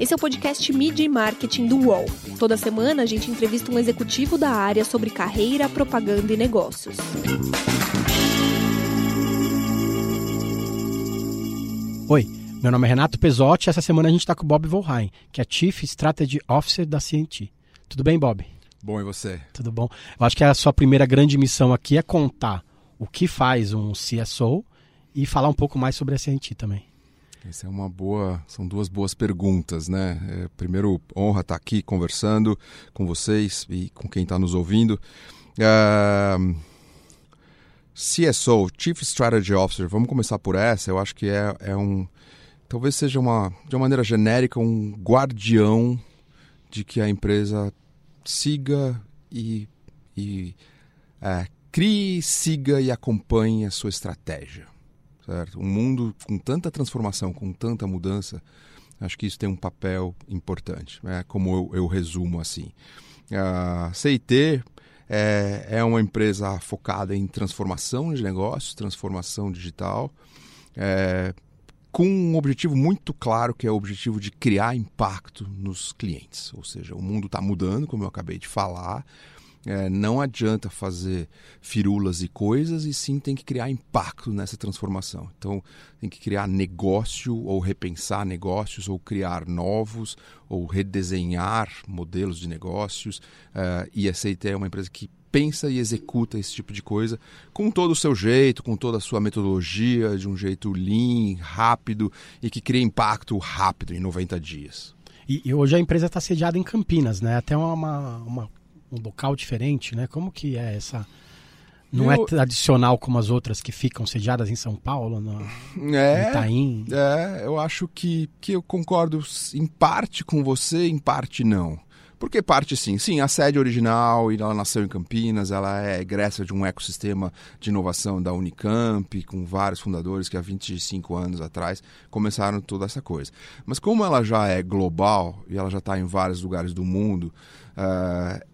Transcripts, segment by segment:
Esse é o podcast Media e Marketing do UOL. Toda semana a gente entrevista um executivo da área sobre carreira, propaganda e negócios. Oi, meu nome é Renato Pesotti e essa semana a gente está com o Bob Volheim, que é Chief Strategy Officer da CNT. Tudo bem, Bob? Bom, e você? Tudo bom. Eu acho que a sua primeira grande missão aqui é contar o que faz um CSO e falar um pouco mais sobre a CNT também. Essa é uma boa, são duas boas perguntas, né? É, primeiro, honra estar aqui conversando com vocês e com quem está nos ouvindo. Uh, CSO, Chief Strategy Officer, vamos começar por essa. Eu acho que é, é um, talvez seja uma, de uma maneira genérica, um guardião de que a empresa siga e, e é, crie, siga e acompanhe a sua estratégia. Certo? Um mundo com tanta transformação, com tanta mudança, acho que isso tem um papel importante, né? como eu, eu resumo assim. A CIT é, é uma empresa focada em transformação de negócios, transformação digital, é, com um objetivo muito claro, que é o objetivo de criar impacto nos clientes. Ou seja, o mundo está mudando, como eu acabei de falar. É, não adianta fazer firulas e coisas, e sim tem que criar impacto nessa transformação. Então, tem que criar negócio, ou repensar negócios, ou criar novos, ou redesenhar modelos de negócios. Uh, e a CIT é uma empresa que pensa e executa esse tipo de coisa com todo o seu jeito, com toda a sua metodologia, de um jeito lean, rápido e que cria impacto rápido em 90 dias. E, e hoje a empresa está sediada em Campinas, né? Até uma, uma, um local diferente, né? Como que é essa... Não é eu... é tradicional como as outras que ficam sediadas em São Paulo, no, é, no Itaim? É, eu acho que, que eu concordo em parte com você, em parte não. Porque parte sim, sim, a sede original, e ela nasceu em Campinas, ela é egressa de um ecossistema de inovação da Unicamp, com vários fundadores que há 25 anos atrás começaram toda essa coisa. Mas como ela já é global e ela já está em vários lugares do mundo, uh,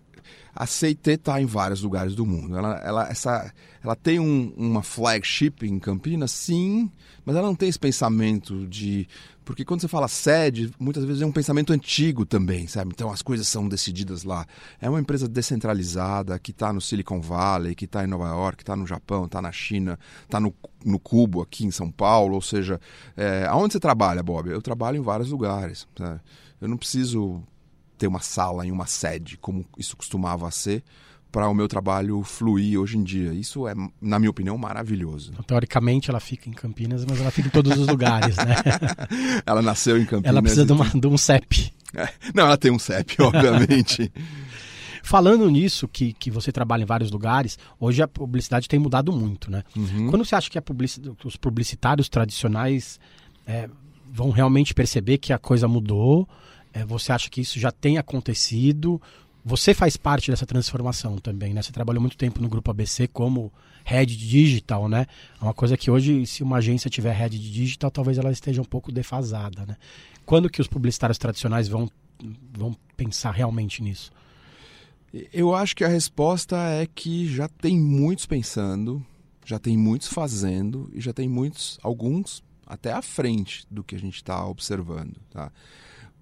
a CIT está em vários lugares do mundo. Ela, ela, essa, ela tem um, uma flagship em Campinas, sim, mas ela não tem esse pensamento de. Porque quando você fala sede, muitas vezes é um pensamento antigo também, sabe? Então as coisas são decididas lá. É uma empresa descentralizada que está no Silicon Valley, que está em Nova York, que está no Japão, está na China, está no, no Cubo aqui em São Paulo. Ou seja, é, aonde você trabalha, Bob? Eu trabalho em vários lugares. Sabe? Eu não preciso ter uma sala em uma sede, como isso costumava ser, para o meu trabalho fluir hoje em dia. Isso é, na minha opinião, maravilhoso. Então, teoricamente, ela fica em Campinas, mas ela fica em todos os lugares, né? ela nasceu em Campinas. Ela precisa de, uma, de um CEP. É. Não, ela tem um CEP, obviamente. Falando nisso, que, que você trabalha em vários lugares, hoje a publicidade tem mudado muito, né? Uhum. Quando você acha que publici os publicitários tradicionais é, vão realmente perceber que a coisa mudou é, você acha que isso já tem acontecido? Você faz parte dessa transformação também, né? Você trabalhou muito tempo no grupo ABC como head digital, né? É uma coisa que hoje, se uma agência tiver head digital, talvez ela esteja um pouco defasada, né? Quando que os publicitários tradicionais vão, vão pensar realmente nisso? Eu acho que a resposta é que já tem muitos pensando, já tem muitos fazendo e já tem muitos, alguns até à frente do que a gente está observando, tá?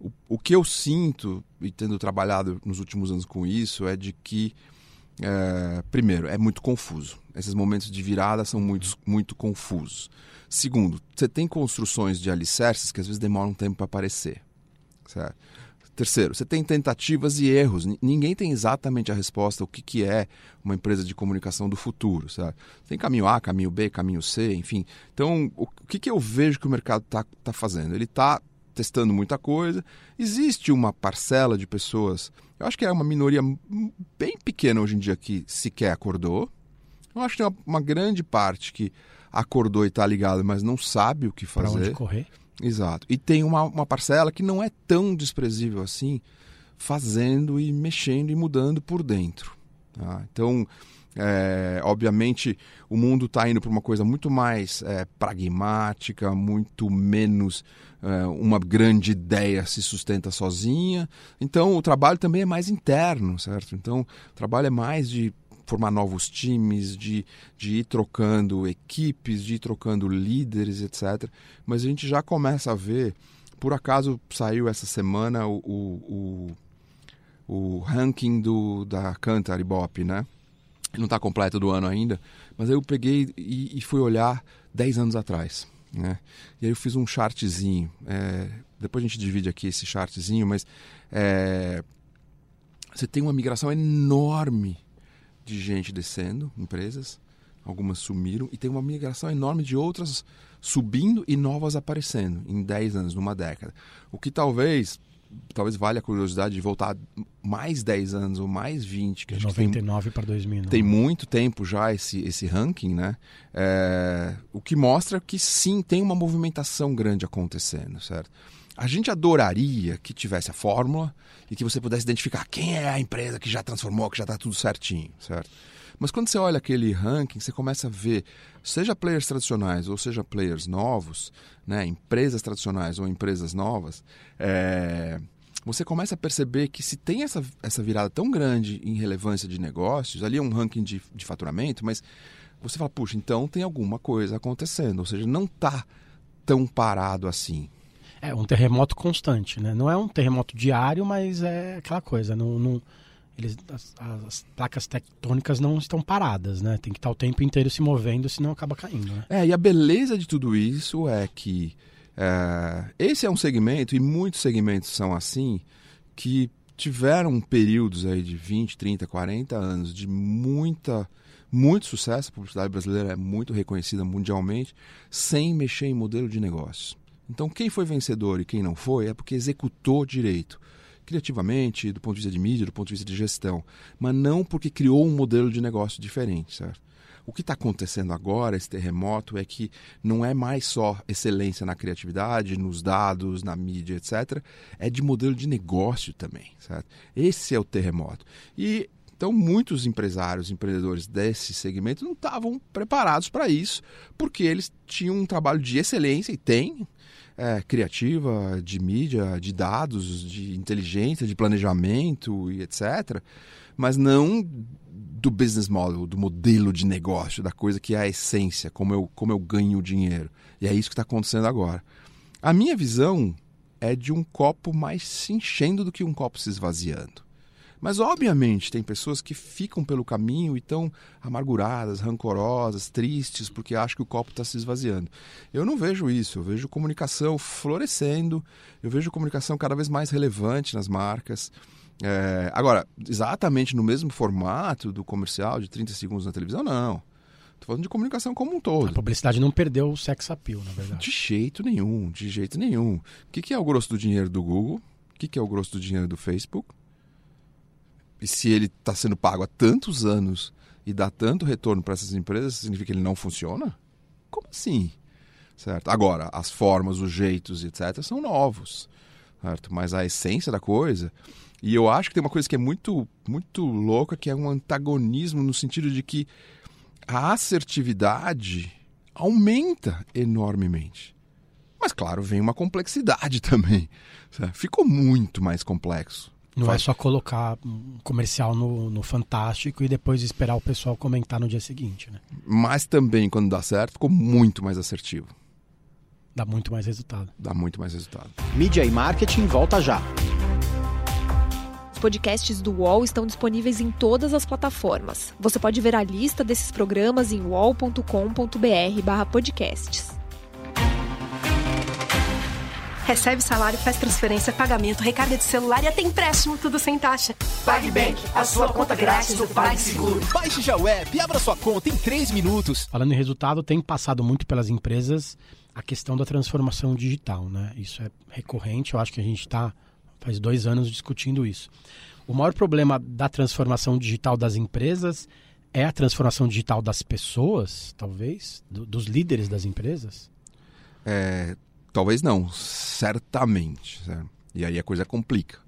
O, o que eu sinto, e tendo trabalhado nos últimos anos com isso, é de que, é, primeiro, é muito confuso. Esses momentos de virada são muito, muito confusos. Segundo, você tem construções de alicerces que às vezes demoram um tempo para aparecer. Certo? Terceiro, você tem tentativas e erros. Ninguém tem exatamente a resposta o que, que é uma empresa de comunicação do futuro. Tem caminho A, caminho B, caminho C, enfim. Então, o que, que eu vejo que o mercado está tá fazendo? Ele está testando muita coisa. Existe uma parcela de pessoas, eu acho que é uma minoria bem pequena hoje em dia que sequer acordou. Eu acho que tem uma, uma grande parte que acordou e está ligado, mas não sabe o que fazer. Para onde correr. Exato. E tem uma, uma parcela que não é tão desprezível assim, fazendo e mexendo e mudando por dentro. Tá? Então, é, obviamente, o mundo está indo para uma coisa muito mais é, pragmática, muito menos é, uma grande ideia se sustenta sozinha. Então, o trabalho também é mais interno, certo? Então, o trabalho é mais de formar novos times, de, de ir trocando equipes, de ir trocando líderes, etc. Mas a gente já começa a ver Por acaso saiu essa semana o, o, o, o ranking do, da Cantar Ibope, né? Não está completo do ano ainda, mas aí eu peguei e, e fui olhar 10 anos atrás. Né? E aí eu fiz um chartzinho. É, depois a gente divide aqui esse chartzinho, mas é, você tem uma migração enorme de gente descendo, empresas, algumas sumiram, e tem uma migração enorme de outras subindo e novas aparecendo em 10 anos, numa década. O que talvez talvez valha a curiosidade de voltar mais 10 anos ou mais 20. Que de 99 para 2000. Tem muito tempo já esse, esse ranking, né? É, o que mostra que sim, tem uma movimentação grande acontecendo, certo? A gente adoraria que tivesse a fórmula e que você pudesse identificar quem é a empresa que já transformou, que já está tudo certinho, certo? Mas quando você olha aquele ranking, você começa a ver, seja players tradicionais ou seja players novos, né, empresas tradicionais ou empresas novas, é, você começa a perceber que se tem essa, essa virada tão grande em relevância de negócios, ali é um ranking de, de faturamento, mas você fala, puxa, então tem alguma coisa acontecendo, ou seja, não está tão parado assim. É um terremoto constante, né? Não é um terremoto diário, mas é aquela coisa, não, não eles, as, as, placas tectônicas não estão paradas, né? Tem que estar o tempo inteiro se movendo, senão acaba caindo. Né? É, e a beleza de tudo isso é que é, esse é um segmento, e muitos segmentos são assim, que tiveram períodos aí de 20, 30, 40 anos de muita muito sucesso, a publicidade brasileira é muito reconhecida mundialmente, sem mexer em modelo de negócio. Então, quem foi vencedor e quem não foi é porque executou direito criativamente, do ponto de vista de mídia, do ponto de vista de gestão, mas não porque criou um modelo de negócio diferente, certo? O que está acontecendo agora, esse terremoto, é que não é mais só excelência na criatividade, nos dados, na mídia, etc. É de modelo de negócio também, certo? Esse é o terremoto. E então, muitos empresários, empreendedores desse segmento não estavam preparados para isso, porque eles tinham um trabalho de excelência, e têm, é, criativa, de mídia, de dados, de inteligência, de planejamento e etc. Mas não do business model, do modelo de negócio, da coisa que é a essência, como eu, como eu ganho dinheiro. E é isso que está acontecendo agora. A minha visão é de um copo mais se enchendo do que um copo se esvaziando. Mas, obviamente, tem pessoas que ficam pelo caminho e estão amarguradas, rancorosas, tristes, porque acham que o copo está se esvaziando. Eu não vejo isso. Eu vejo comunicação florescendo, eu vejo comunicação cada vez mais relevante nas marcas. É... Agora, exatamente no mesmo formato do comercial de 30 segundos na televisão, não. Estou falando de comunicação como um todo. A publicidade não perdeu o sex appeal, na verdade. De jeito nenhum, de jeito nenhum. O que, é o grosso do dinheiro do Google? O que é o grosso do dinheiro do Facebook? E se ele está sendo pago há tantos anos e dá tanto retorno para essas empresas, significa que ele não funciona? Como assim? Certo? Agora, as formas, os jeitos, etc., são novos. Certo? Mas a essência da coisa. E eu acho que tem uma coisa que é muito, muito louca, que é um antagonismo no sentido de que a assertividade aumenta enormemente. Mas, claro, vem uma complexidade também. Certo? Ficou muito mais complexo. Não é Faz... é só colocar um comercial no, no Fantástico e depois esperar o pessoal comentar no dia seguinte, né? Mas também, quando dá certo, ficou muito mais assertivo. Dá muito mais resultado. Dá muito mais resultado. Mídia e marketing volta já. Os podcasts do UOL estão disponíveis em todas as plataformas. Você pode ver a lista desses programas em uol.com.br/podcasts. Recebe salário, faz transferência, pagamento, recarga de celular e até empréstimo, tudo sem taxa. PagBank, a sua conta grátis do PagSeguro. Baixe já o app e abra sua conta em 3 minutos. Falando em resultado, tem passado muito pelas empresas a questão da transformação digital, né? Isso é recorrente, eu acho que a gente está faz dois anos discutindo isso. O maior problema da transformação digital das empresas é a transformação digital das pessoas, talvez, do, dos líderes das empresas? É, Talvez não, certamente. Certo? E aí a coisa complica.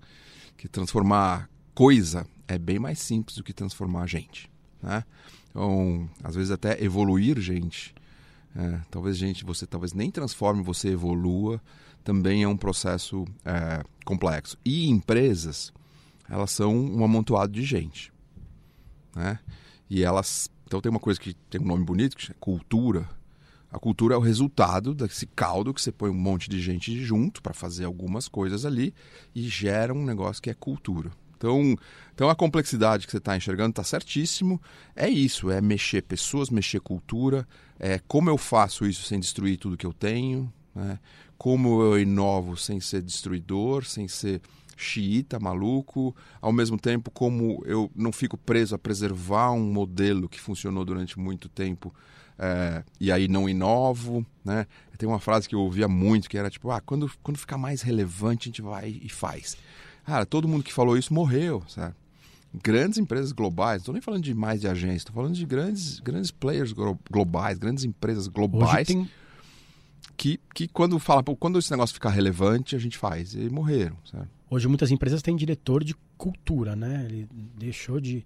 Que transformar coisa é bem mais simples do que transformar gente. Né? Então, às vezes até evoluir gente. É, talvez gente, você talvez nem transforme, você evolua, também é um processo é, complexo. E empresas, elas são um amontoado de gente. Né? E elas. Então tem uma coisa que tem um nome bonito, que é cultura A cultura é o resultado desse caldo que você põe um monte de gente junto para fazer algumas coisas ali e gera um negócio que é cultura. Então, então a complexidade que você está enxergando está certíssimo. É isso, é mexer pessoas, mexer cultura, é como eu faço isso sem destruir tudo que eu tenho, né? como eu inovo sem ser destruidor, sem ser xiita, maluco, ao mesmo tempo como eu não fico preso a preservar um modelo que funcionou durante muito tempo é, e aí não inovo, né? Tem uma frase que eu ouvia muito que era tipo, ah, quando, quando ficar mais relevante a gente vai e faz. Cara, todo mundo que falou isso morreu, sabe? Grandes empresas globais, não estou nem falando de mais de agência, estou falando de grandes, grandes players globais, grandes empresas globais. Que, que quando fala, quando esse negócio ficar relevante, a gente faz. E morreram, sabe? Hoje muitas empresas têm diretor de cultura, né? Ele deixou de.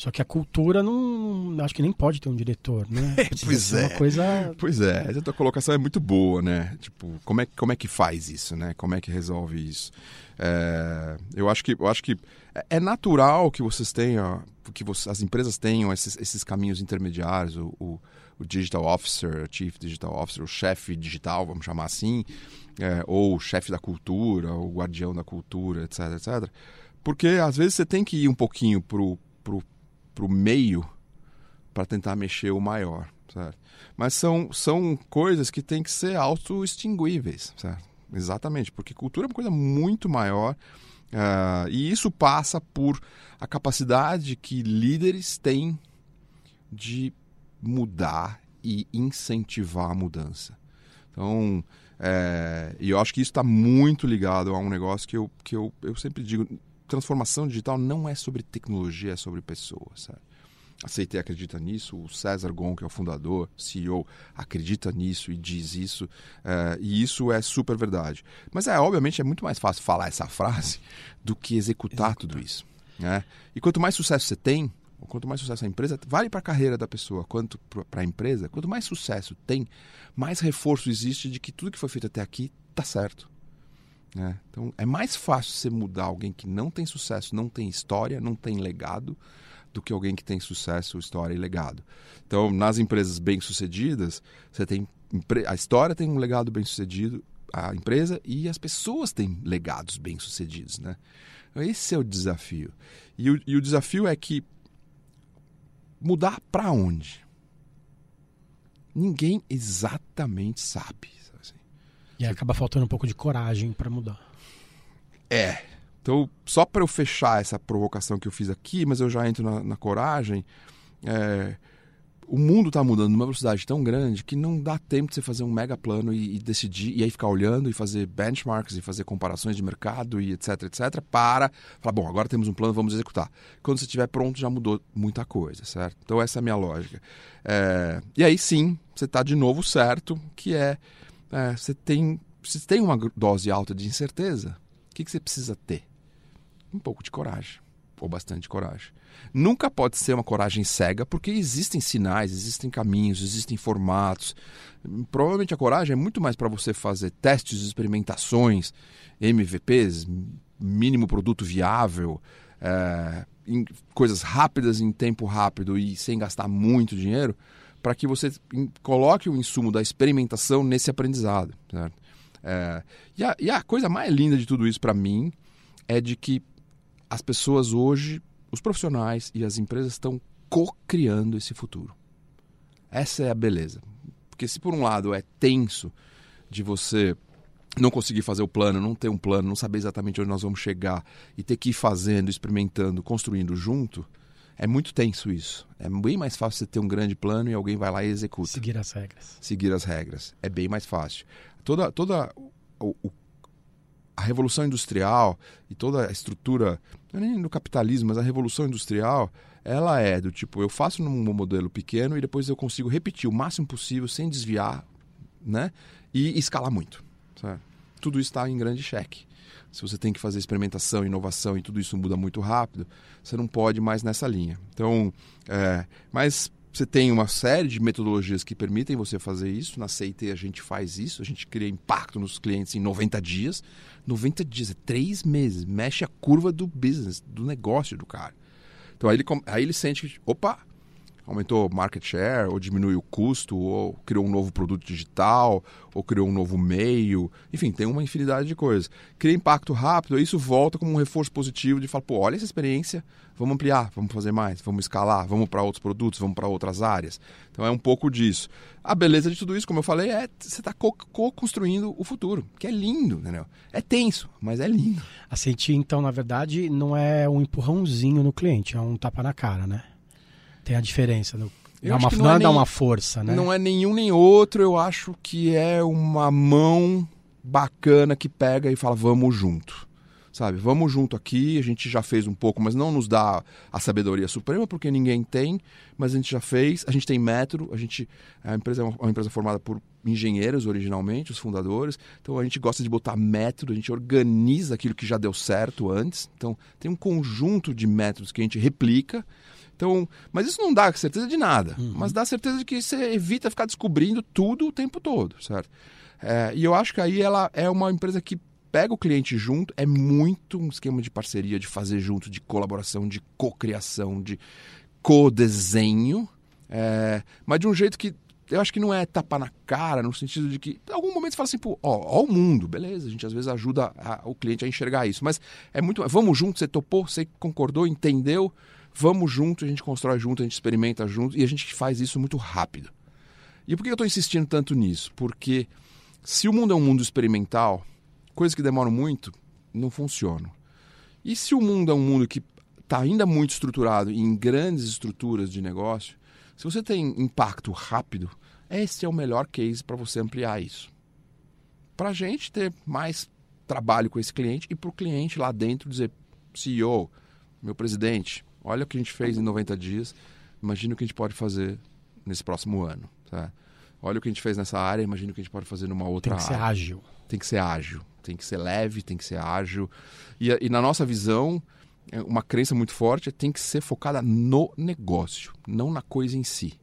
Só que a cultura não. Acho que nem pode ter um diretor, né? pois é. Coisa... Pois é, essa tua colocação é muito boa, né? Tipo, como é, como é que faz isso, né? Como é que resolve isso? É, eu acho que, eu acho que é, é natural que vocês tenham, que você, as empresas tenham esses, esses caminhos intermediários, o, o, o, Digital Officer, o Chief Digital Officer, o chefe digital, vamos chamar assim, é, ou o chefe da cultura, o guardião da cultura, etc, etc. Porque às vezes você tem que ir um pouquinho pro, pro, pro meio para tentar mexer o maior, certo? Mas são, são coisas que têm que ser auto-extinguíveis? Exatamente, porque cultura é uma coisa muito maior uh, e isso passa por a capacidade que líderes têm de mudar e incentivar a mudança. Então, é, eu acho que isso está muito ligado a um negócio que eu, que eu, eu sempre digo: transformação digital não é sobre tecnologia, é sobre pessoas. Sabe? Aceitei acredita nisso, o César Gon, que é o fundador, CEO, acredita nisso e diz isso, é, e isso é super verdade. Mas é, obviamente, é muito mais fácil falar essa frase do que executar, executar. tudo isso. Né? E quanto mais sucesso você tem, quanto mais sucesso a empresa, vale para a carreira da pessoa, quanto para a empresa, quanto mais sucesso tem, mais reforço existe de que tudo que foi feito até aqui está certo. Né? Então é mais fácil você mudar alguém que não tem sucesso, não tem história, não tem legado, do que alguém que tem sucesso, história e legado. Então, nas empresas bem-sucedidas, você tem a história tem um legado bem-sucedido, a empresa e as pessoas têm legados bem-sucedidos, né? Esse é o desafio. E o, e o desafio é que Mudar para onde? Ninguém exatamente sabe. E acaba faltando um pouco de coragem para mudar. É. Então, só para eu fechar essa provocação que eu fiz aqui, mas eu já entro na, na coragem. É, o mundo está mudando numa velocidade tão grande que não dá tempo de você fazer um mega plano e, e, decidir, e aí ficar olhando e fazer benchmarks e fazer comparações de mercado e etc, etc, para falar, bom, agora temos um plano, vamos executar. Quando você estiver pronto, já mudou muita coisa, certo? Então essa é a minha lógica. É, e aí sim, você está de novo certo, que é, é, você tem você tem uma dose alta de incerteza, o que, que você precisa ter? Um pouco de coragem, ou bastante coragem. Nunca pode ser uma coragem cega, porque existem sinais, existem caminhos, existem formatos. Provavelmente a coragem é muito mais para você fazer testes, experimentações, MVPs, mínimo produto viável, é, coisas rápidas em tempo rápido e sem gastar muito dinheiro, para que você coloque o insumo da experimentação nesse aprendizado. É, e, a, e a coisa mais linda de tudo isso para mim é de que as pessoas hoje os profissionais e as empresas estão co-criando esse futuro. Essa é a beleza. Porque se por um lado é tenso de você não conseguir fazer o plano, não ter um plano, não saber exatamente onde nós vamos chegar e ter que ir fazendo, experimentando, construindo junto, é muito tenso isso. É bem mais fácil você ter um grande plano e alguém vai lá e executa. Seguir as regras. Seguir as regras. É bem mais fácil. Toda, toda o, o a revolução industrial e toda a estrutura, não é nem no capitalismo, mas a revolução industrial, ela é do tipo, eu faço num modelo pequeno e depois eu consigo repetir o máximo possível sem desviar, né? E escalar muito. Sabe? Tudo está em grande cheque. Se você tem que fazer experimentação, inovação e tudo isso muda muito rápido, você não pode mais nessa linha. Então, é, mas você tem uma série de metodologias que permitem você fazer isso. Na CIT a gente faz isso, a gente cria impacto nos clientes em 90 dias. 90 dias, é três meses, mexe a curva do business, do negócio do cara. Então aí ele, aí ele sente que, opa, aumentou market share, ou diminuiu o custo, ou criou um novo produto digital, ou criou um novo meio. Enfim, tem uma infinidade de coisas. Cria impacto rápido, isso volta como um reforço positivo de falar, pô, olha essa experiência, vamos ampliar, vamos fazer mais, vamos escalar, vamos para outros produtos, vamos para outras áreas. Então é um pouco disso. A beleza de tudo isso, como eu falei, é você está co-construindo o futuro, que é lindo, entendeu? É tenso, mas é lindo. A sentir, então, na verdade, não é um empurrãozinho no cliente, é um tapa na cara, né? Tem a diferença. No, dá uma, não, não é, é dar uma força, né? Não é nenhum nem outro. Eu acho que é uma mão bacana que pega e fala, vamos junto. Sabe, vamos junto aqui, a gente já fez um pouco, mas não nos dá a sabedoria suprema, porque ninguém tem, mas a gente já fez, a gente tem método, a gente a empresa é uma, uma empresa formada por engenheiros originalmente, os fundadores, então a gente gosta de botar método, a gente organiza aquilo que já deu certo antes, então tem um conjunto de métodos que a gente replica, então, mas isso não dá certeza de nada, uhum. mas dá certeza de que você evita ficar descobrindo tudo o tempo todo, certo? É, e eu acho que aí ela é uma empresa que pega o cliente junto, é muito um esquema de parceria, de fazer junto, de colaboração, de cocriação, de co-desenho, é, mas de um jeito que eu acho que não é tapar na cara, no sentido de que, em algum momento você fala assim, pô, ó, ó o mundo, beleza, a gente às vezes ajuda a, o cliente a enxergar isso, mas é muito, vamos junto, você topou, você concordou, entendeu, Vamos junto, a gente constrói junto, a gente experimenta junto e a gente faz isso muito rápido. E por que eu estou insistindo tanto nisso? Porque se o mundo é um mundo experimental, coisas que demoram muito não funcionam. E se o mundo é um mundo que está ainda muito estruturado em grandes estruturas de negócio, se você tem impacto rápido, esse é o melhor case para você ampliar isso. Para a gente ter mais trabalho com esse cliente e para o cliente lá dentro dizer: CEO, meu presidente, Olha o que a gente fez em 90 dias, imagina o que a gente pode fazer nesse próximo ano. Tá? Olha o que a gente fez nessa área, imagina o que a gente pode fazer numa outra área. Tem que área. ser ágil. Tem que ser ágil, tem que ser leve, tem que ser ágil. E, e na nossa visão, é uma crença muito forte é tem que ser focada no negócio, não na coisa em si.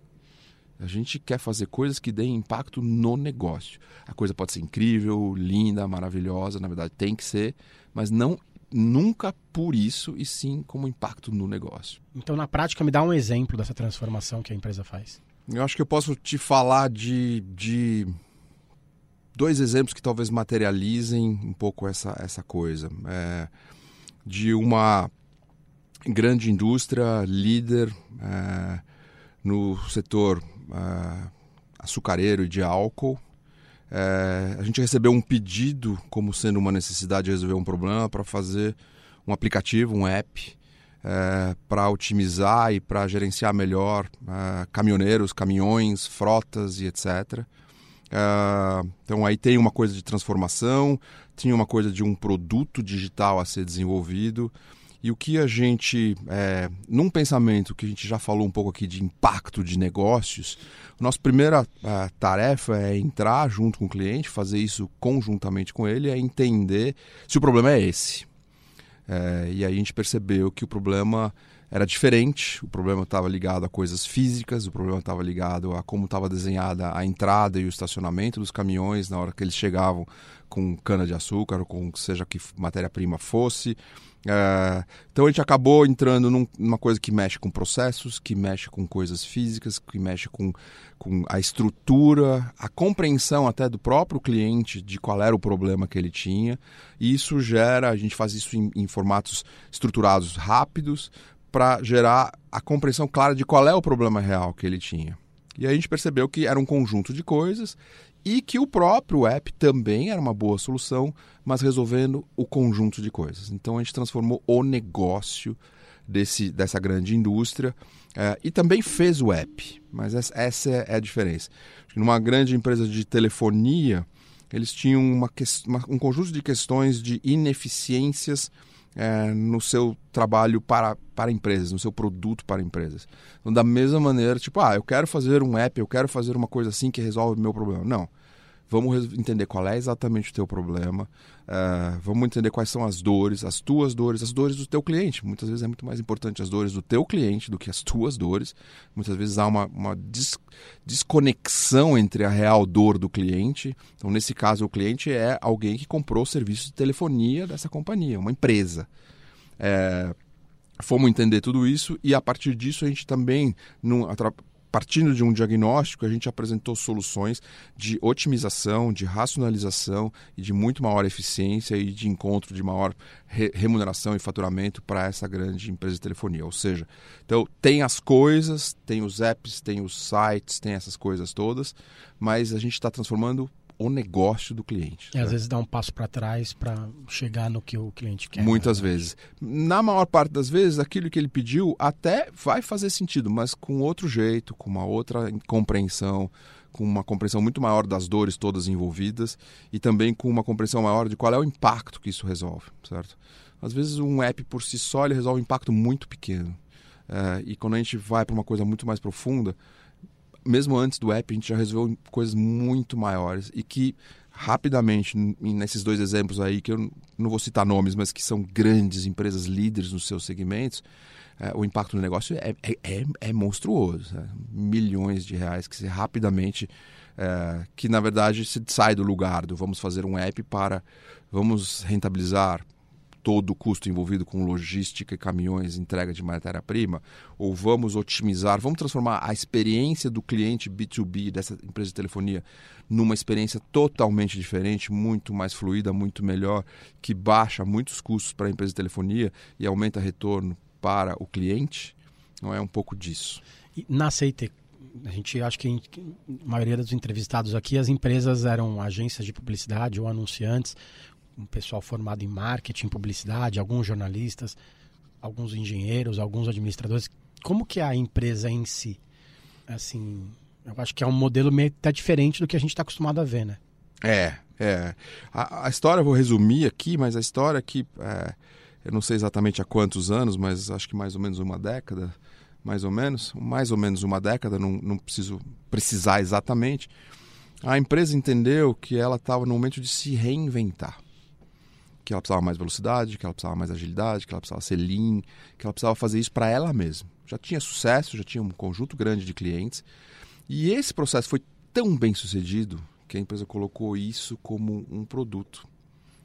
A gente quer fazer coisas que deem impacto no negócio. A coisa pode ser incrível, linda, maravilhosa, na verdade tem que ser, mas não nunca por isso e sim como impacto no negócio. Então, na prática, me dá um exemplo dessa transformação que a empresa faz. Eu acho que eu posso te falar de, de dois exemplos que talvez materializem um pouco essa, essa coisa. É, de uma grande indústria líder é, no setor é, açucareiro e de álcool, é, a gente recebeu um pedido como sendo uma necessidade de resolver um problema para fazer um aplicativo, um app, é, para otimizar e para gerenciar melhor é, caminhoneiros, caminhões, frotas e etc. É, então aí tem uma coisa de transformação, tinha uma coisa de um produto digital a ser desenvolvido. E o que a gente, é, num pensamento que a gente já falou um pouco aqui de impacto de negócios, nossa primeira a, tarefa é entrar junto com o cliente, fazer isso conjuntamente com ele, é entender se o problema é esse. É, e aí a gente percebeu que o problema era diferente, o problema estava ligado a coisas físicas, o problema estava ligado a como estava desenhada a entrada e o estacionamento dos caminhões na hora que eles chegavam com cana de açúcar ou com seja que matéria-prima fosse. É, então a gente acabou entrando num, numa coisa que mexe com processos, que mexe com coisas físicas, que mexe com, com a estrutura, a compreensão até do próprio cliente de qual era o problema que ele tinha. E isso gera, a gente faz isso em, em formatos estruturados rápidos para gerar a compreensão clara de qual é o problema real que ele tinha. E aí a gente percebeu que era um conjunto de coisas e que o próprio app também era uma boa solução, mas resolvendo o conjunto de coisas. Então a gente transformou o negócio desse, dessa grande indústria é, e também fez o app, mas essa, essa é a diferença. Numa grande empresa de telefonia, eles tinham uma, uma, um conjunto de questões de ineficiências é, no seu trabalho para, para empresas, no seu produto para empresas. Então, da mesma maneira, tipo, ah, eu quero fazer um app, eu quero fazer uma coisa assim que resolve o meu problema. Não. Vamos entender qual é exatamente o teu problema, uh, vamos entender quais são as dores, as tuas dores, as dores do teu cliente. Muitas vezes é muito mais importante as dores do teu cliente do que as tuas dores. Muitas vezes há uma, uma des desconexão entre a real dor do cliente. Então, nesse caso, o cliente é alguém que comprou o serviço de telefonia dessa companhia, uma empresa. É, fomos entender tudo isso e a partir disso a gente também, num, partindo de um diagnóstico, a gente apresentou soluções de otimização, de racionalização e de muito maior eficiência e de encontro de maior re remuneração e faturamento para essa grande empresa de telefonia. Ou seja, então tem as coisas, tem os apps, tem os sites, tem essas coisas todas, mas a gente está transformando o negócio do cliente. E às vezes dá um passo para trás para chegar no que o cliente quer. Muitas vezes. Na maior parte das vezes, aquilo que ele pediu até vai fazer sentido, mas com outro jeito, com uma outra compreensão, com uma compreensão muito maior das dores todas envolvidas e também com uma compreensão maior de qual é o impacto que isso resolve, certo? Às vezes um app por si só ele resolve um impacto muito pequeno. É, e quando a gente vai para uma coisa muito mais profunda, mesmo antes do app, a gente já resolveu coisas muito maiores e que rapidamente, nesses dois exemplos aí, que eu não vou citar nomes, mas que são grandes empresas líderes nos seus segmentos, é, o impacto no negócio é, é, é, é monstruoso. Né? Milhões de reais que se rapidamente, é, que na verdade se sai do lugar do vamos fazer um app para vamos rentabilizar todo o custo envolvido com logística e caminhões, entrega de matéria-prima, ou vamos otimizar, vamos transformar a experiência do cliente B2B dessa empresa de telefonia numa experiência totalmente diferente, muito mais fluida, muito melhor, que baixa muitos custos para a empresa de telefonia e aumenta retorno para o cliente? Não é um pouco disso. E na CIT, a gente acho que a maioria dos entrevistados aqui, as empresas eram agências de publicidade ou anunciantes um pessoal formado em marketing, publicidade, alguns jornalistas, alguns engenheiros, alguns administradores. Como que é a empresa em si? Assim, eu acho que é um modelo meio até diferente do que a gente está acostumado a ver, né? É, é. A, a, história, eu vou resumir aqui, mas a história que é, eu não sei exatamente há quantos anos, mas acho que mais ou menos uma década, mais ou menos, mais ou menos uma década, não, não preciso precisar exatamente. A empresa entendeu que ela estava no momento de se reinventar que ela precisava mais velocidade, que ela precisava mais agilidade, que ela precisava ser lean, que ela precisava fazer isso para ela mesma. Já tinha sucesso, já tinha um conjunto grande de clientes. E esse processo foi tão bem sucedido que a empresa colocou isso como um produto.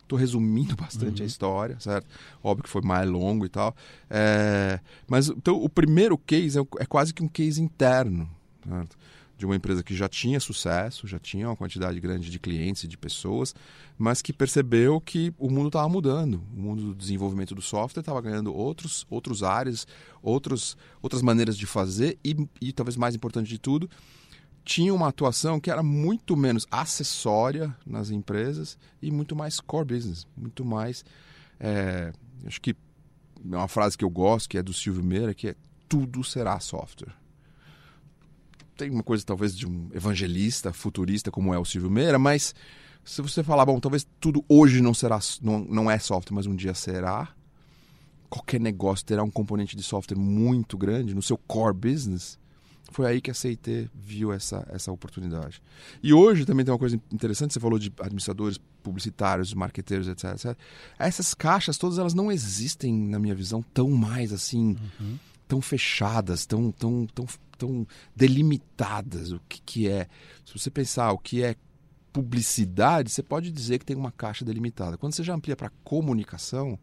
Estou resumindo bastante uhum. a história, certo? Óbvio que foi mais longo e tal. É... Mas então, o primeiro case é, é quase que um case interno. Certo? De uma empresa que já tinha sucesso, já tinha uma quantidade grande de clientes e de pessoas, mas que percebeu que o mundo estava mudando. O mundo do desenvolvimento do software estava ganhando outros, outros áreas, outros, outras maneiras de fazer e, e, talvez mais importante de tudo, tinha uma atuação que era muito menos acessória nas empresas e muito mais core business, muito mais. É, acho que é uma frase que eu gosto, que é do Silvio Meira, que é tudo será software tem uma coisa talvez de um evangelista, futurista como é o Silvio Meira, mas se você falar, bom, talvez tudo hoje não será, não, não é software, mas um dia será, qualquer negócio terá um componente de software muito grande no seu core business. Foi aí que a CIT viu essa, essa oportunidade. E hoje também tem uma coisa interessante, você falou de administradores publicitários, marqueteiros, etc, etc. Essas caixas todas elas não existem, na minha visão, tão mais assim, uhum. tão fechadas, tão, tão, tão tão delimitadas o que, que é. Se você pensar o que é publicidade, você pode dizer que tem uma caixa delimitada. Quando você já amplia para comunicação,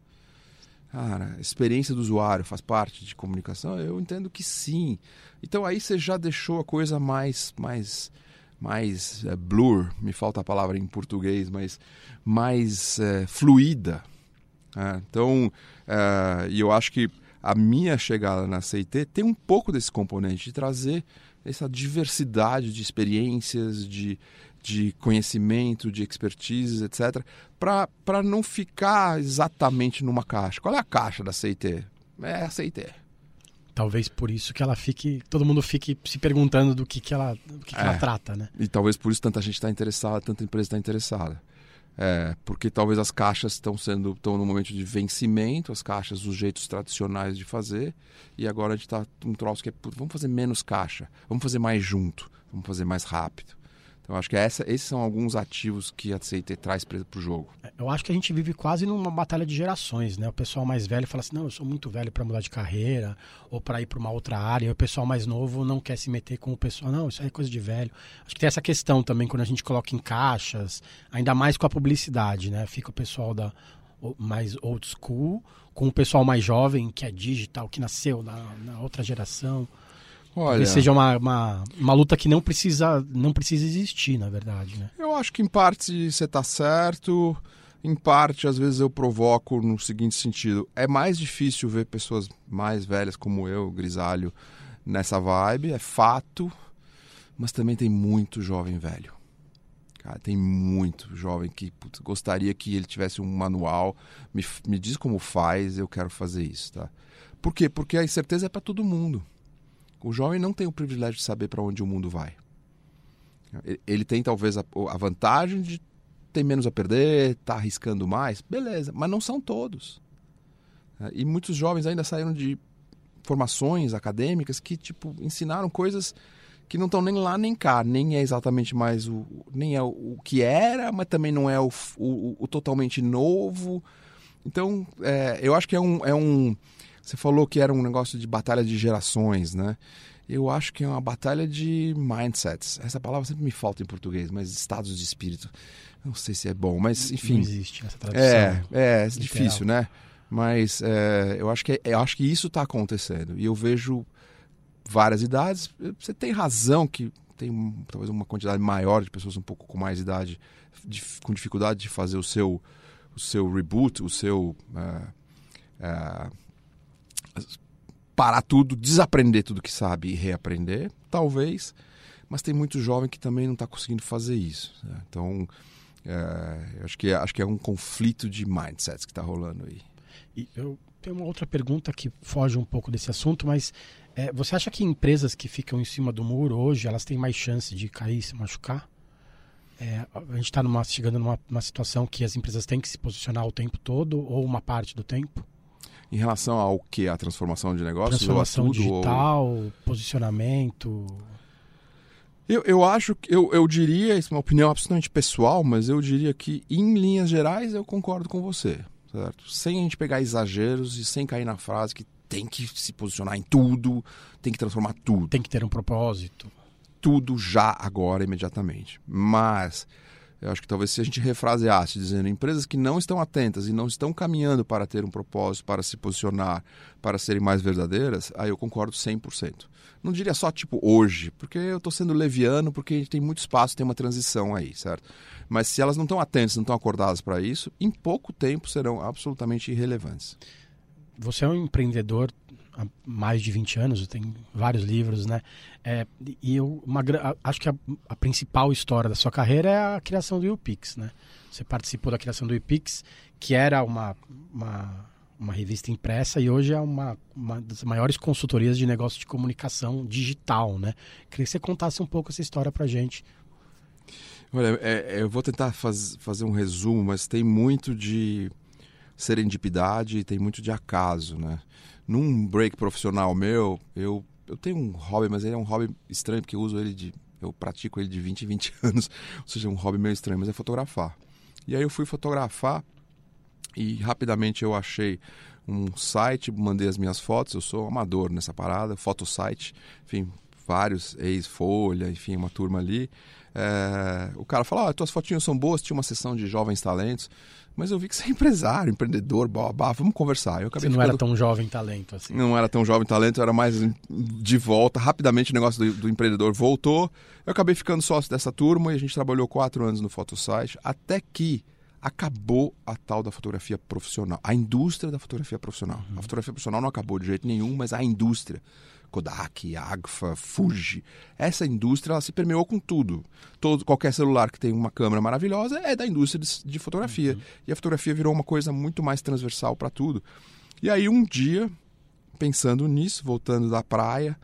cara, experiência do usuário faz parte de comunicação? Eu entendo que sim. Então aí você já deixou a coisa mais mais mais é, blur, me falta a palavra em português, mas mais é, fluida. É, então, é, e eu acho que a minha chegada na CIT tem um pouco desse componente de trazer essa diversidade de experiências, de, de conhecimento, de expertise, etc., para não ficar exatamente numa caixa. Qual é a caixa da CIT? É a CIT. Talvez por isso que ela fique, todo mundo fique se perguntando do que, que ela, do que, que é. ela trata, né? E talvez por isso tanta gente está interessada, tanta empresa está interessada. É, porque talvez as caixas estão sendo estão no momento de vencimento, as caixas, os jeitos tradicionais de fazer, e agora a gente está um troço que é, vamos fazer menos caixa, vamos fazer mais junto, vamos fazer mais rápido. Então acho que essa, esses são alguns ativos que a CIT traz para o jogo. É, eu acho que a gente vive quase numa batalha de gerações, né? O pessoal mais velho fala assim, não, eu sou muito velho para mudar de carreira ou para ir para uma outra área. E o pessoal mais novo não quer se meter com o pessoal, não, isso aí é coisa de velho. Acho que tem essa questão também quando a gente coloca em caixas, ainda mais com a publicidade, né? Fica o pessoal da mais old school, com o pessoal mais jovem, que é digital, que nasceu na, na outra geração? Olha, Talvez seja uma, uma, uma luta que não precisa, não precisa existir, na verdade, né? eu acho que em parte você está certo, em parte às vezes eu provoco no seguinte sentido: é mais difícil ver pessoas mais velhas como eu, grisalho, nessa vibe, é fato, mas também tem muito jovem velho. Cara, tem muito jovem que putz, gostaria que ele tivesse um manual, me, me diz como faz, eu quero fazer isso, tá? Por quê? Porque a incerteza é para todo mundo. O jovem não tem o privilégio de saber para onde o mundo vai. Ele tem talvez a, a vantagem de ter menos a perder, tá arriscando mais, beleza, mas não são todos. E muitos jovens ainda saíram de formações acadêmicas que tipo ensinaram coisas que não estão nem lá nem cá, nem é exatamente mais o nem é o que era, mas também não é o, o, o totalmente novo. Então, é, eu acho que é um, é um você falou que era um negócio de batalha de gerações, né? Eu acho que é uma batalha de mindsets. Essa palavra sempre me falta em português, mas estados de espírito. Não sei se é bom, mas enfim. Não existe essa tradução. É, é, é difícil, né? Mas é, eu, acho que, eu acho que isso está acontecendo. E eu vejo várias idades. Você tem razão que tem talvez uma quantidade maior de pessoas um pouco com mais idade, de, com dificuldade de fazer o seu, o seu reboot, o seu. Uh, uh, parar tudo, desaprender tudo que sabe e reaprender, talvez, mas tem muito jovem que também não está conseguindo fazer isso. Né? Então, é, acho, que, acho que é um conflito de mindsets que está rolando aí. E eu tenho uma outra pergunta que foge um pouco desse assunto, mas é, você acha que empresas que ficam em cima do muro hoje, elas têm mais chance de cair e se machucar? É, a gente está chegando numa situação que as empresas têm que se posicionar o tempo todo ou uma parte do tempo? Em relação ao que? A transformação de negócio? Transformação tudo, digital, ou... posicionamento. Eu, eu acho que eu, eu diria, isso é uma opinião absolutamente pessoal, mas eu diria que, em linhas gerais, eu concordo com você. Certo? Sem a gente pegar exageros e sem cair na frase que tem que se posicionar em tudo, tem que transformar tudo. Tem que ter um propósito. Tudo já, agora, imediatamente. Mas eu acho que talvez se a gente refraseasse dizendo empresas que não estão atentas e não estão caminhando para ter um propósito, para se posicionar, para serem mais verdadeiras, aí eu concordo 100%. Não diria só tipo hoje, porque eu estou sendo leviano, porque tem muito espaço, tem uma transição aí, certo? Mas se elas não estão atentas, não estão acordadas para isso, em pouco tempo serão absolutamente irrelevantes. Você é um empreendedor há mais de 20 anos, tem vários livros, né? É, e eu uma, acho que a, a, principal história da sua carreira é a criação do UPix, né? Você participou da criação do UPix, que era uma, uma, uma revista impressa e hoje é uma, uma das maiores consultorias de negócio de comunicação digital, né? Queria que você contasse um pouco essa história pra gente. Olha, é, é eu vou tentar faz, fazer um resumo, mas tem muito de serendipidade e tem muito de acaso, né? Num break profissional meu, eu, eu tenho um hobby, mas ele é um hobby estranho, porque eu uso ele de. Eu pratico ele de 20 em 20 anos, ou seja, é um hobby meio estranho, mas é fotografar. E aí eu fui fotografar e rapidamente eu achei um site, mandei as minhas fotos, eu sou amador nessa parada, fotosite, enfim, vários, ex-folha, enfim, uma turma ali. É, o cara falou, ah, tuas fotinhas são boas, tinha uma sessão de jovens talentos. Mas eu vi que você é empresário, empreendedor, babá, vamos conversar. Eu acabei você não ficando... era tão jovem talento assim. Não era tão jovem talento, era mais de volta. Rapidamente o negócio do, do, empreendedor voltou. Eu acabei ficando sócio dessa turma e a gente trabalhou quatro anos no Photosite, até que acabou a tal da fotografia profissional, a indústria da fotografia profissional. Uhum. A fotografia profissional não acabou de jeito nenhum, mas a indústria. Kodak, Agfa, Fuji. Essa indústria ela se permeou com tudo. Todo, qualquer celular que tem uma câmera maravilhosa é da indústria de, de fotografia. Uhum. E a fotografia virou uma coisa muito mais transversal para tudo. E aí um dia, pensando nisso, voltando da praia,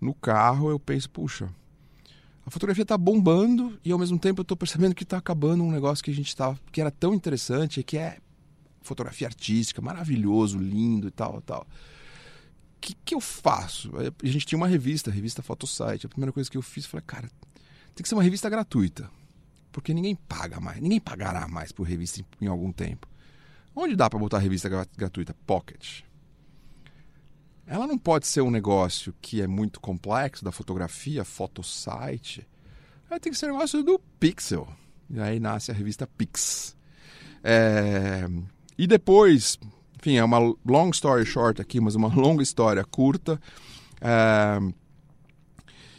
no carro, eu penso, puxa, a fotografia está bombando e ao mesmo tempo eu estou percebendo que está acabando um negócio que a gente tava, que era tão interessante, que é fotografia artística, maravilhoso, lindo e tal, tal que, que eu faço? A gente tinha uma revista, a revista Photosite. A primeira coisa que eu fiz, falei, cara, tem que ser uma revista gratuita. Porque ninguém paga mais, ninguém pagará mais por revista em, em algum tempo. Onde dá para botar revista gratuita? Pocket. Ela não pode ser um negócio que é muito complexo, da fotografia, Photosite. Ela tem que ser um negócio do Pixel. E aí nasce a revista Pix. É... E depois, enfim, é uma long story short aqui, mas uma longa história curta. É,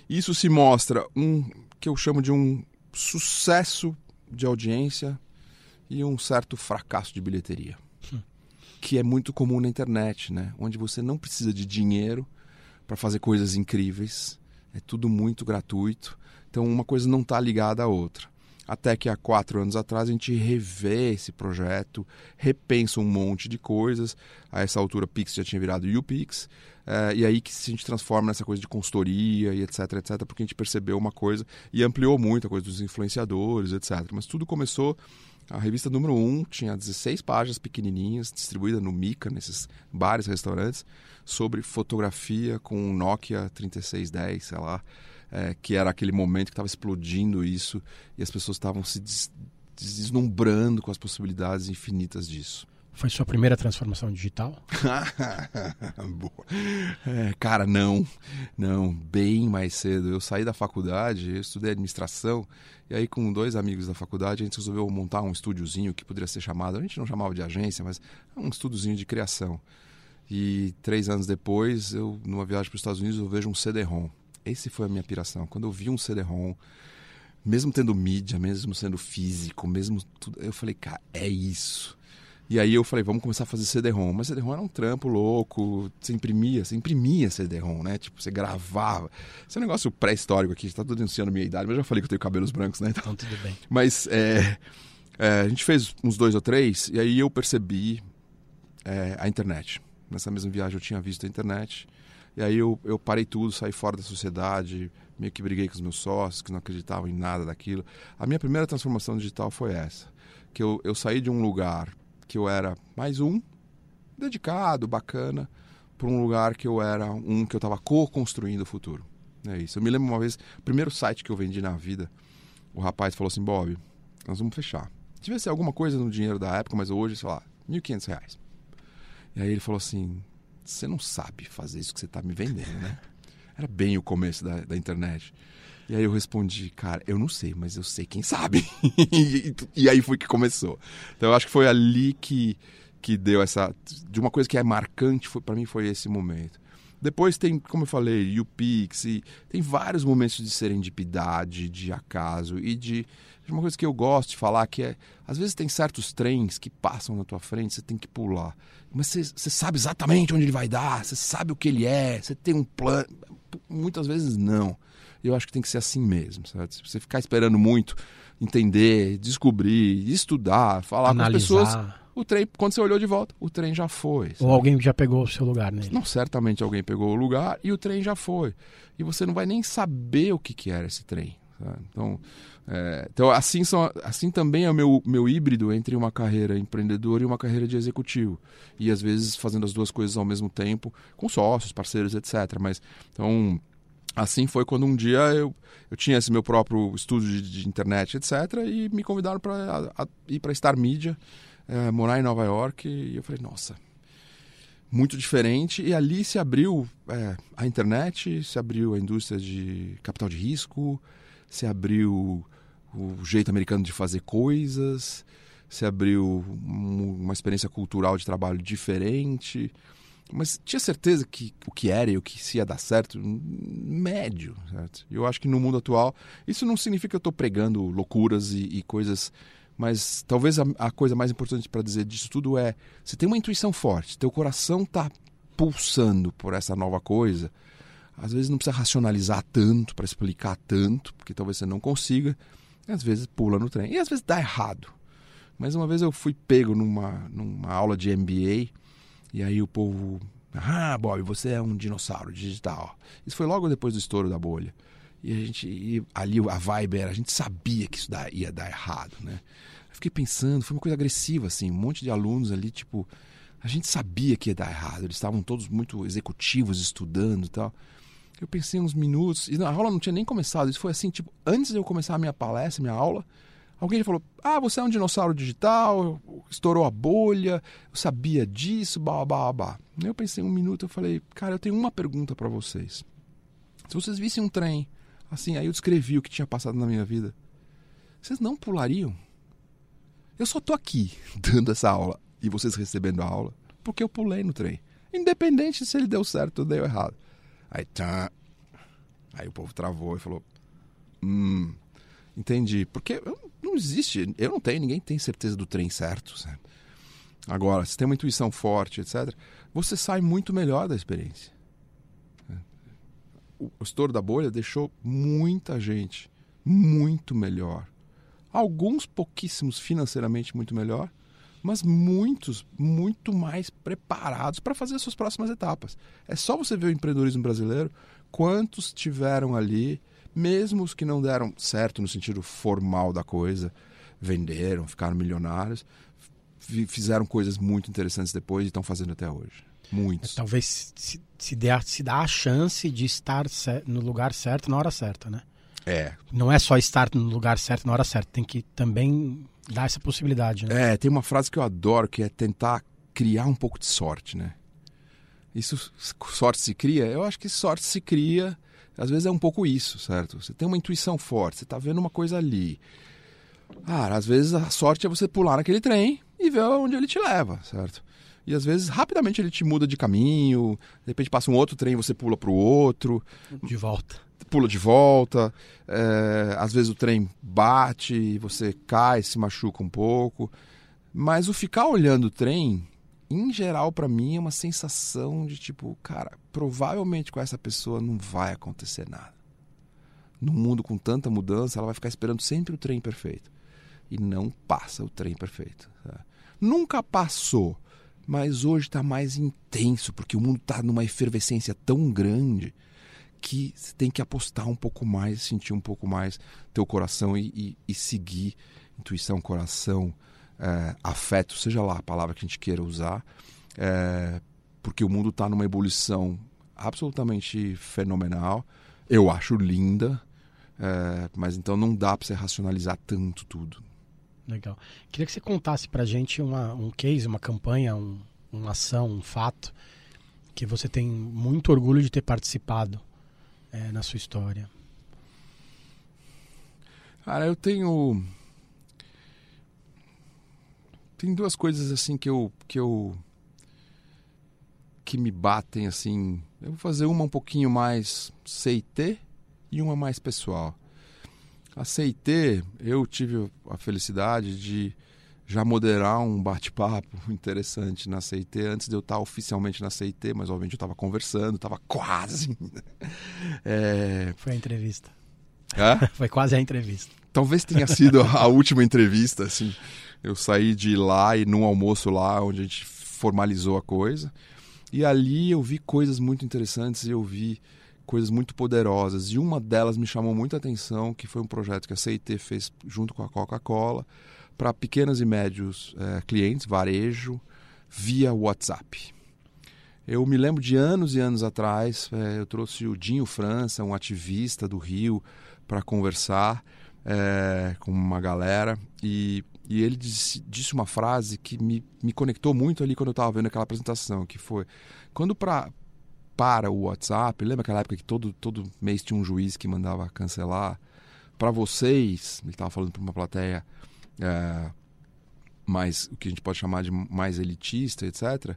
isso se mostra um que eu chamo de um sucesso de audiência e um certo fracasso de bilheteria. Hum. Que é muito comum na internet, né? Onde você não precisa de dinheiro para fazer coisas incríveis. É tudo muito gratuito. Então uma coisa não está ligada à outra. Até que há quatro anos atrás a gente revê esse projeto, repensa um monte de coisas. A essa altura, Pix já tinha virado UPix. É, e aí que a gente transforma nessa coisa de consultoria e etc, etc, porque a gente percebeu uma coisa e ampliou muito a coisa dos influenciadores, etc. Mas tudo começou a revista número 1 um, tinha 16 páginas pequenininhas, distribuída no Mica, nesses bares, restaurantes, sobre fotografia com um Nokia 3610, sei lá, é, que era aquele momento que estava explodindo isso e as pessoas estavam se des deslumbrando com as possibilidades infinitas disso. Foi sua primeira transformação digital? é, cara, não. Não, bem mais cedo. Eu saí da faculdade, eu estudei administração, e aí com dois amigos da faculdade a gente resolveu montar um estúdiozinho que poderia ser chamado, a gente não chamava de agência, mas um estúdiozinho de criação. E três anos depois, eu numa viagem para os Estados Unidos, eu vejo um CD-ROM. Esse foi a minha piração. Quando eu vi um CD-ROM, mesmo tendo mídia, mesmo sendo físico, mesmo tudo, eu falei, cara, é isso e aí eu falei, vamos começar a fazer CD-ROM. Mas CD-ROM era um trampo louco, você imprimia, você imprimia CD-ROM, né? Tipo, você gravava. Esse é um negócio pré-histórico aqui, está denunciando a minha idade, mas eu já falei que eu tenho cabelos brancos, né? Então, então tudo bem. Mas é, é, a gente fez uns dois ou três, e aí eu percebi é, a internet. Nessa mesma viagem eu tinha visto a internet. E aí eu, eu parei tudo, saí fora da sociedade, meio que briguei com os meus sócios, que não acreditavam em nada daquilo. A minha primeira transformação digital foi essa. Que eu, eu saí de um lugar que eu era mais um, dedicado, bacana, para um lugar que eu era um que eu estava co-construindo o futuro. É isso. Eu me lembro uma vez, o primeiro site que eu vendi na vida, o rapaz falou assim: Bob, nós vamos fechar. Ser alguma coisa no dinheiro da época, mas hoje, sei lá, R$ 1.500. E aí ele falou assim: Você não sabe fazer isso que você está me vendendo, né? Era bem o começo da, da internet. E aí eu respondi, cara, eu não sei, mas eu sei quem sabe. e, aí foi que começou. Então eu acho que foi ali que, que deu essa. De uma coisa que é marcante, para mim foi esse momento. Depois tem, como eu falei, o Pix, e tem vários momentos de serendipidade, de acaso e de uma coisa que eu gosto de falar que é, às vezes tem certos trens que passam na tua frente, você tem que pular. Mas você, você sabe exatamente onde ele vai dar, você sabe o que ele é, você tem um plano. Muitas vezes não. Eu acho que tem que ser assim mesmo, certo? Se você ficar esperando muito, entender, descobrir, estudar, falar Analisar. com as pessoas, o trem, quando você olhou de volta, o trem já foi. Sabe? Ou alguém já pegou o seu lugar nele. Não, certamente alguém pegou o lugar e o trem já foi. E você não vai nem saber o que, que era esse trem. Sabe? Então, é, então assim, são, assim também é o meu, meu híbrido entre uma carreira empreendedora e uma carreira de executivo. E às vezes fazendo as duas coisas ao mesmo tempo, com sócios, parceiros, etc. Mas, então, Assim foi quando um dia eu, eu tinha esse meu próprio estúdio de, de internet, etc. E me convidaram para ir para Star Media, é, morar em Nova York. E eu falei, nossa, muito diferente. E ali se abriu é, a internet, se abriu a indústria de capital de risco, se abriu o jeito americano de fazer coisas, se abriu uma experiência cultural de trabalho diferente. Mas tinha certeza que o que era e o que se ia dar certo? Médio, certo? Eu acho que no mundo atual, isso não significa que eu estou pregando loucuras e, e, coisas, mas talvez a, a coisa mais importante para dizer disso tudo é: você tem uma intuição forte, teu coração está pulsando por essa nova coisa. Às vezes não precisa racionalizar tanto para explicar tanto, porque talvez você não consiga. Às vezes pula no trem. E às vezes dá errado. Mas uma vez eu fui pego numa, numa aula de MBA e aí o povo. Ah, Bob, você é um dinossauro digital. Isso foi logo depois do estouro da bolha. E a gente. E ali a vibe era, a gente sabia que isso ia dar errado, né? Eu fiquei pensando, foi uma coisa agressiva, assim, um monte de alunos ali, tipo. A gente sabia que ia dar errado, eles estavam todos muito executivos, estudando e tal. Eu pensei uns minutos, e a aula não tinha nem começado, isso foi assim, tipo, antes de eu começar a minha palestra, minha aula, Alguém falou: Ah, você é um dinossauro digital, estourou a bolha, eu sabia disso, babá. Eu pensei um minuto, eu falei: Cara, eu tenho uma pergunta para vocês. Se vocês vissem um trem, assim, aí eu descrevi o que tinha passado na minha vida, vocês não pulariam? Eu só tô aqui dando essa aula. e vocês recebendo a aula, porque eu pulei no trem. Independente se ele deu certo ou deu errado. Aí, tá. Aí o povo travou e falou: Hum, entendi. Porque não existe, eu não tenho, ninguém tem certeza do trem certo. Agora, se tem uma intuição forte, etc., você sai muito melhor da experiência. O estouro da bolha deixou muita gente muito melhor. Alguns pouquíssimos financeiramente muito melhor, mas muitos muito mais preparados para fazer as suas próximas etapas. É só você ver o empreendedorismo brasileiro, quantos tiveram ali, mesmo os que não deram certo no sentido formal da coisa, venderam, ficaram milionários, fizeram coisas muito interessantes depois e estão fazendo até hoje. Muitos. É, talvez se, se, dê, se dá a chance de estar no lugar certo na hora certa, né? É. Não é só estar no lugar certo na hora certa, tem que também dar essa possibilidade, né? É, tem uma frase que eu adoro que é tentar criar um pouco de sorte, né? Isso, sorte se cria? Eu acho que sorte se cria, às vezes é um pouco isso, certo? Você tem uma intuição forte, você está vendo uma coisa ali. Ah, às vezes a sorte é você pular naquele trem e ver onde ele te leva, certo? E às vezes rapidamente ele te muda de caminho, de repente passa um outro trem, você pula para o outro. De volta pula de volta, é, às vezes o trem bate você cai, se machuca um pouco. Mas o ficar olhando o trem, em geral, para mim, é uma sensação de tipo, cara, provavelmente com essa pessoa não vai acontecer nada. Num mundo com tanta mudança, ela vai ficar esperando sempre o trem perfeito. E não passa o trem perfeito. Nunca passou, mas hoje está mais intenso, porque o mundo está numa efervescência tão grande que você tem que apostar um pouco mais, sentir um pouco mais teu coração e, e, e seguir intuição, coração, é, afeto, seja lá a palavra que a gente queira usar, é, porque o mundo está numa ebulição absolutamente fenomenal. Eu acho linda, é, mas então não dá para você racionalizar tanto tudo. Legal. Queria que você contasse para gente uma, um case, uma campanha, um, uma ação, um fato que você tem muito orgulho de ter participado é, na sua história? Cara, eu tenho. Tem duas coisas assim que eu. que eu. que me batem assim. Eu vou fazer uma um pouquinho mais CT e uma mais pessoal. A CT, eu tive a felicidade de já moderar um bate-papo interessante na CIT antes de eu estar oficialmente na CIT, mas obviamente eu estava conversando, estava quase. É... Foi a entrevista. Foi quase a entrevista. Talvez tenha sido a última entrevista, assim. Eu saí de lá e num almoço lá onde a gente formalizou a coisa. E ali eu vi coisas muito interessantes, eu vi coisas muito poderosas. E uma delas me chamou muita atenção, que foi um projeto que a CIT fez junto com a Coca-Cola para pequenos e médios é, clientes, varejo, via WhatsApp. Eu me lembro de anos e anos atrás, é, eu trouxe o Dinho França, um ativista do Rio, para conversar é, com uma galera e, e ele disse, disse, uma frase que me, me conectou muito ali quando eu estava vendo aquela apresentação, que foi quando pra, para o WhatsApp, lembra aquela época que todo, todo mês tinha um juiz que mandava cancelar? Para vocês, ele estava falando para uma plateia é, mais o que a gente pode chamar de mais elitista, etc.,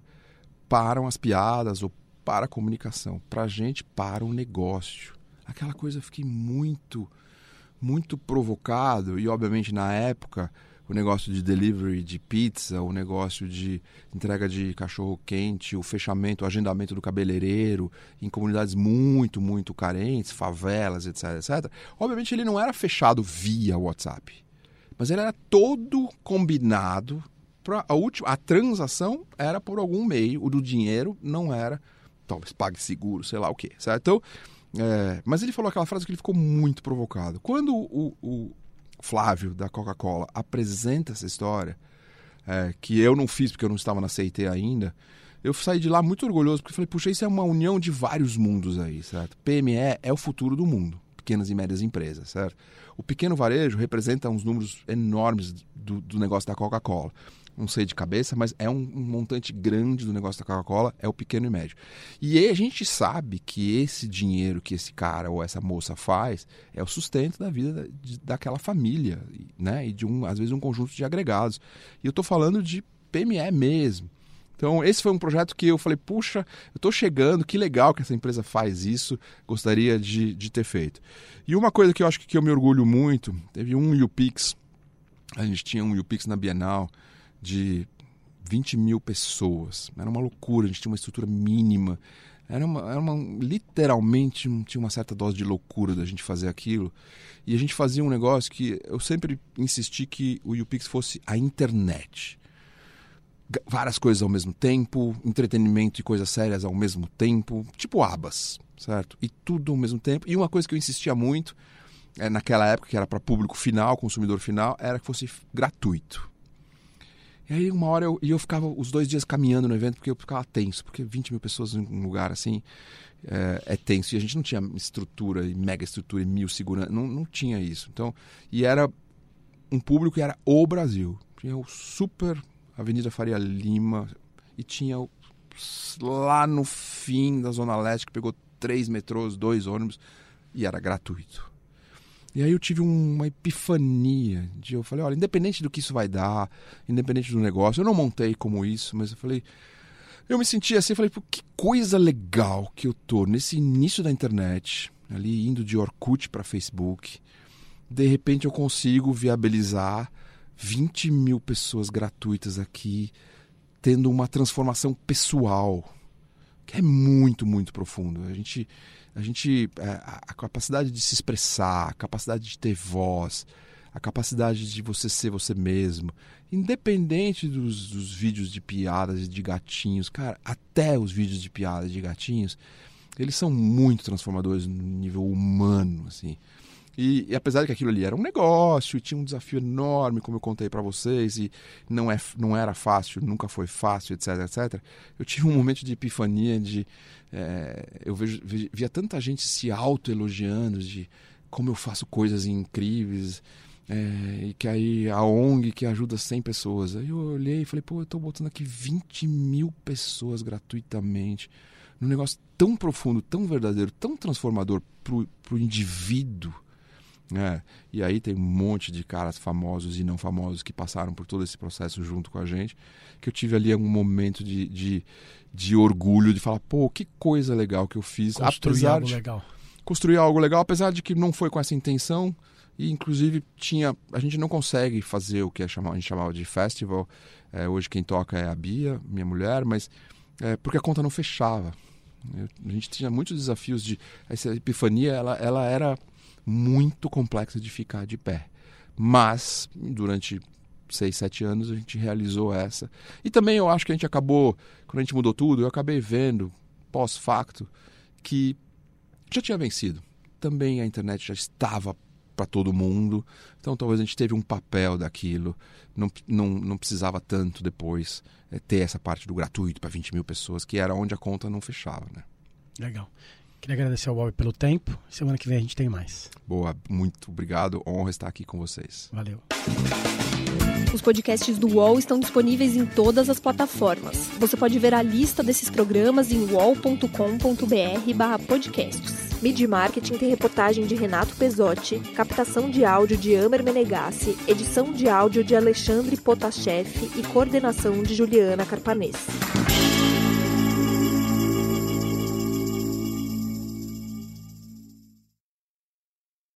param as piadas ou para a comunicação. Para a gente, para o negócio. Aquela coisa eu fiquei muito, muito provocado e, obviamente, na época, o negócio de delivery de pizza, o negócio de entrega de cachorro quente, o fechamento, o agendamento do cabeleireiro em comunidades muito, muito carentes, favelas, etc, etc. Obviamente ele não era fechado via WhatsApp. Mas ele era todo combinado. Pra a, última, a transação era por algum meio, o do dinheiro não era, talvez pague seguro, sei lá o que, certo? Então, é, mas ele falou aquela frase que ele ficou muito provocado. Quando o, o Flávio, da Coca-Cola, apresenta essa história, é, que eu não fiz porque eu não estava na CIT ainda, eu saí de lá muito orgulhoso, porque falei, puxa, isso é uma união de vários mundos aí, certo? PME é o futuro do mundo pequenas e médias empresas, certo? O pequeno varejo representa uns números enormes do, do negócio da Coca-Cola. Não sei de cabeça, mas é um, um montante grande do negócio da Coca-Cola, é o pequeno e médio. E a gente sabe que esse dinheiro que esse cara ou essa moça faz é o sustento da vida de, daquela família, né? E de um, às vezes um conjunto de agregados. E eu estou falando de PME mesmo. Então, esse foi um projeto que eu falei, puxa, eu estou chegando, que legal que essa empresa faz isso, gostaria de, de ter feito. E uma coisa que eu acho que, que eu me orgulho muito, teve um UPix, a gente tinha um UPix na Bienal de 20 mil pessoas, era uma loucura, a gente tinha uma estrutura mínima, era uma, era uma literalmente tinha uma certa dose de loucura da gente fazer aquilo. E a gente fazia um negócio que eu sempre insisti que o UPix fosse a internet várias coisas ao mesmo tempo, entretenimento e coisas sérias ao mesmo tempo, tipo abas, certo? E tudo ao mesmo tempo. E uma coisa que eu insistia muito, é, naquela época, que era para público final, consumidor final, era que fosse gratuito. E aí uma hora eu, e eu ficava os dois dias caminhando no evento porque eu ficava tenso, porque 20 mil pessoas em um lugar assim é, é tenso. E a gente não tinha estrutura, e mega estrutura, e mil segurança, não, não tinha isso. Então, e era um público que era o Brasil. Tinha o super Avenida Faria Lima, e tinha lá no fim da Zona Leste, que pegou três metrôs, dois ônibus, e era gratuito. E aí eu tive uma epifania de eu falei, olha, independente do que isso vai dar, independente do negócio, eu não montei como isso, mas eu falei, eu me senti assim, falei, que coisa legal que eu tô nesse início da internet, ali indo de Orkut para Facebook, de repente eu consigo viabilizar 20 mil pessoas gratuitas aqui, tendo uma transformação pessoal, que é muito, muito profundo. A gente, a gente, é, a capacidade de se expressar, a capacidade de ter voz, a capacidade de você ser você mesmo, independente dos, dos vídeos de piadas de gatinhos, cara, até os vídeos de piadas de gatinhos, eles são muito transformadores no nível humano, assim. E, e, apesar de que aquilo ali era um negócio, tinha um desafio enorme, como eu contei para vocês, e não, é, não era fácil, nunca foi fácil, etc, etc. Eu tive um momento de epifania, de é, eu vejo, via tanta gente se auto-elogiando de como eu faço coisas incríveis, é, e que aí a ONG que ajuda 100 pessoas. Aí eu olhei e falei, pô, eu estou botando aqui 20 mil pessoas gratuitamente, num negócio tão profundo, tão verdadeiro, tão transformador para o indivíduo é, e aí tem um monte de caras famosos e não famosos que passaram por todo esse processo junto com a gente, que eu tive ali um momento de, de, de orgulho, de falar, pô, que coisa legal que eu fiz. Construir algo de, legal. Construir algo legal, apesar de que não foi com essa intenção, e inclusive tinha a gente não consegue fazer o que é a gente chamava de festival é, hoje quem toca é a Bia minha mulher mas é, porque a conta não fechava Eu, a gente tinha muitos desafios de essa epifania ela, ela era muito complexa de ficar de pé. Mas, durante seis, sete anos, a gente realizou essa. E também eu acho que a gente acabou, quando a gente mudou tudo, eu acabei vendo, pós-facto, que já tinha vencido. Também a internet já estava para todo mundo, então talvez a gente teve um papel daquilo, não, não, não precisava tanto depois é, ter essa parte do gratuito para 20 mil pessoas, que era onde a conta não fechava. Né? Legal. Queria agradecer ao Bob pelo tempo. Semana que vem a gente tem mais. Boa, muito obrigado. Honra estar aqui com vocês. Valeu. Os podcasts do UOL estão disponíveis em todas as plataformas. Você pode ver a lista desses programas em wallcombr podcasts. Midi Marketing tem reportagem de Renato Pesotti, captação de áudio de Amer Menegassi, edição de áudio de Alexandre Potashev e coordenação de Juliana Carpanês.